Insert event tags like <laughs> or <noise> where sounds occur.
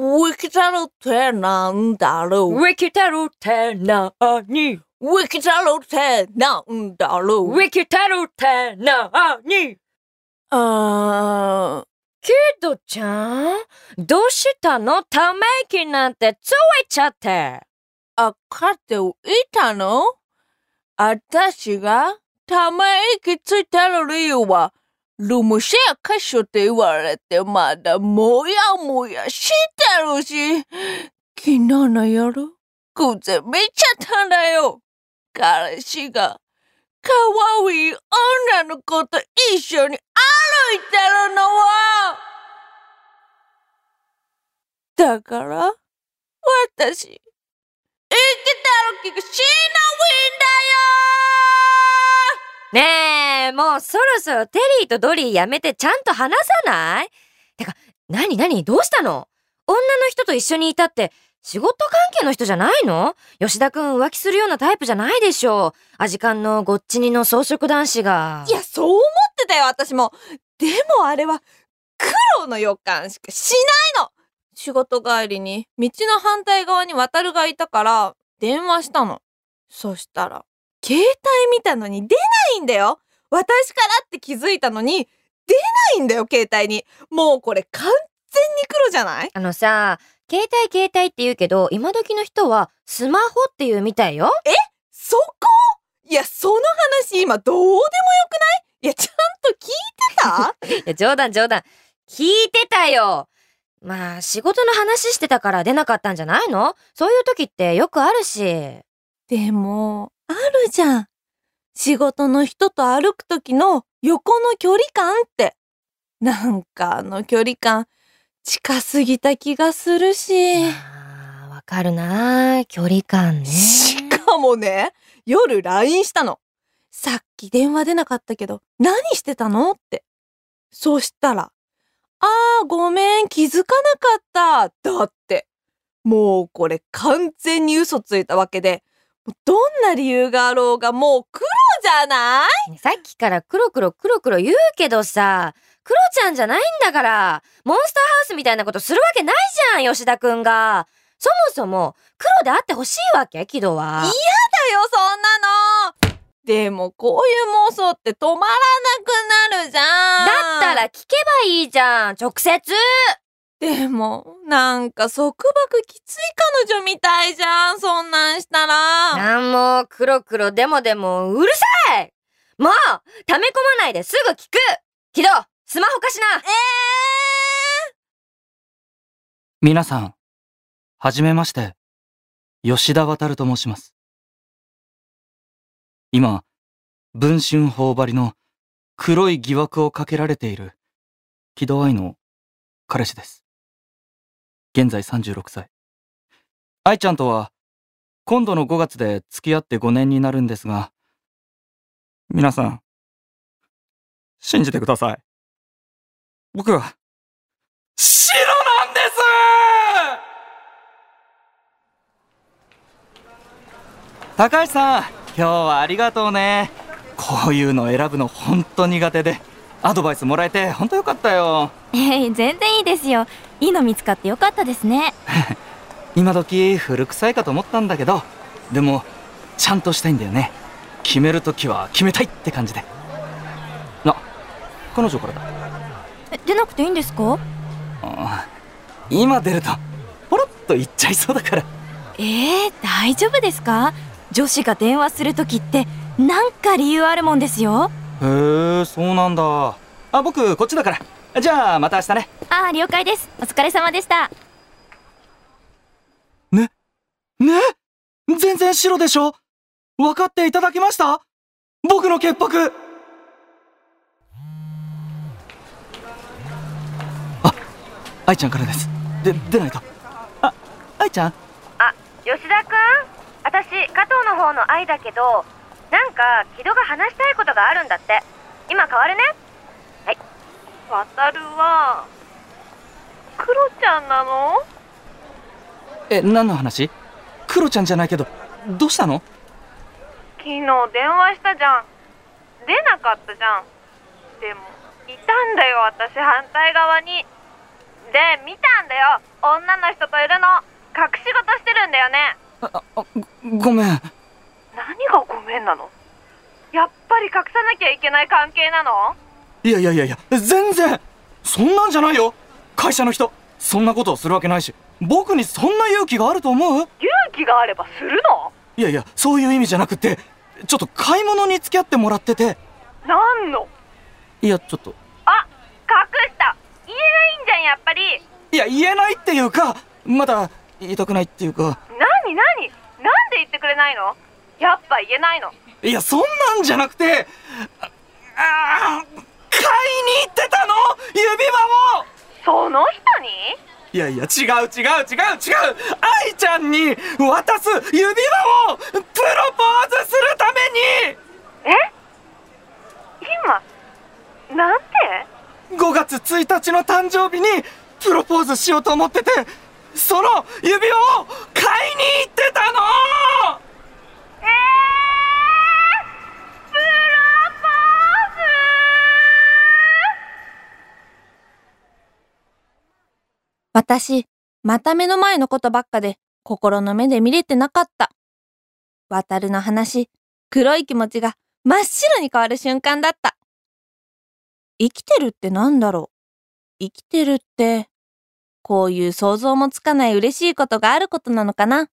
ウィキ太郎ってなんだろう。ウィキ太郎ってなー。にウィキ太郎ってなんだろう。ウィキ太郎ってなー。にあー、キドちゃんどうしたのため息なんてついちゃって。あ、かっていたの？あたしがため息ついてる理由は、ルムシェア歌手って言われてまだもやもやしてるし、昨日の夜、偶然見ちゃったんだよ。彼氏が、可愛い女の子と一緒に歩いてるのは。だから、私、生きてる気がしねえ、もうそろそろテリーとドリーやめてちゃんと話さない？てか、なになに？どうしたの？女の人と一緒にいたって仕事関係の人じゃないの？吉田くん浮気するようなタイプじゃないでしょうアジカンのごっちにの装飾男子が。いや、そう思ってたよ、私も。でもあれは、黒の予感しかしないの仕事帰りに、道の反対側に渡るがいたから、電話したの。そしたら、携帯見たのに出ないんだよ私からって気づいたのに、出ないんだよ、携帯に。もうこれ完全に黒じゃない？あのさ、携帯携帯って言うけど、今時の人はスマホって言うみたいよ。そこ？いや、その話今どうでもよくない？いや、ちゃんと聞いてた？<laughs> いや、冗談冗談。聞いてたよ。まあ、仕事の話してたから出なかったんじゃないの？そういう時ってよくあるし。でも、あるじゃん。仕事の人と歩く時の横の距離感って。なんかあの距離感、近すぎた気がするし。ああ、わかるな距離感ね。しかもね、夜 LINE したの。さっき電話出なかったけど、何してたのって。そしたら、あーごめん、気づかなかった。だって、もうこれ完全に嘘ついたわけで、どんな理由があろうがもう黒じゃない？さっきから黒黒黒黒言うけどさ、黒ちゃんじゃないんだから、モンスターハウスみたいなことするわけないじゃん、吉田くんが。そもそも、黒であってほしいわけ？木戸は。いやだよ、そんなのでも、こういう妄想って止まらなくなるじゃんだったら聞けばいいじゃん、直接。でも、なんか束縛きつい彼女みたいじゃん、そんなんしたら。なんも、黒黒でもでも、うるさいもう、溜め込まないですぐ聞く木戸、スマホ貸しなえ皆さん、はじめまして、吉田渉と申します。今、文春頬張りの黒い疑惑をかけられている木戸愛の彼氏です。現在36歳。愛ちゃんとは、今度の5月で付き合って5年になるんですが、皆さん、信じてください。僕は、白なんです高橋さん今日はありがとうねこういうの選ぶのほんと苦手でアドバイスもらえてほんとよかったよえ <laughs> え全然いいですよ。いいの見つかってよかったですね。<laughs> 今時古臭いかと思ったんだけどでもちゃんとしたいんだよね。決めるときは決めたいって感じで。あ彼女からだ。え出なくていいんですか？あ今出るとポロッと言っちゃいそうだから。ええ大丈夫ですか？女子が電話するときってなんか理由あるもんですよ。へえそうなんだ。あ僕こっちだからじゃあまた明日ね。ああ了解です。お疲れ様でした。ね？全然白でしょ？分かっていただけました？僕の潔白。あ愛ちゃんからです。で出ないと。あ愛ちゃん？あ、吉田くん？私、加藤の方の愛だけど、なんか、木戸が話したいことがあるんだって。今変わるね渡るは、クロちゃんなの？え何の話？クロちゃんじゃないけどどうしたの？昨日電話したじゃん。出なかったじゃん。でも、いたんだよ、私反対側に。で見たんだよ。女の人といるの。隠し事してるんだよね。ああごごめん。何がごめんなの？やっぱり隠さなきゃいけない関係なの？いやいやいやいや全然そんなんじゃないよ。会社の人そんなことをするわけないし僕にそんな勇気があると思う？勇気があればするの？いやいやそういう意味じゃなくてちょっと買い物に付き合ってもらってて。何の？いやちょっと。あ隠した。言えないんじゃんやっぱり。いや言えないっていうかまだ言いたくないっていうか。何何？なんで言ってくれないの？やっぱ言えないの。いやそんなんじゃなくてああー買いに行ってたの？指輪を！その人に？いやいや違う違う違う違う！愛ちゃんに渡す指輪をプロポーズするために！え？今？なんて？5月1日の誕生日にプロポーズしようと思っててその指輪を買いに行ってたの私、また目の前のことばっかで心の目で見れてなかった。わたるの話、黒い気持ちが真っ白に変わる瞬間だった。生きてるって何だろう？生きてるって、こういう想像もつかない嬉しいことがあることなのかな？